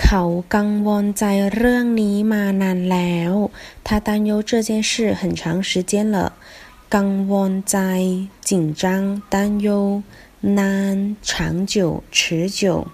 เขากังวลใจเรื่องนี้มานานแล้ว他担忧这件事很长时间了กังวลใจ紧张担忧难长久持久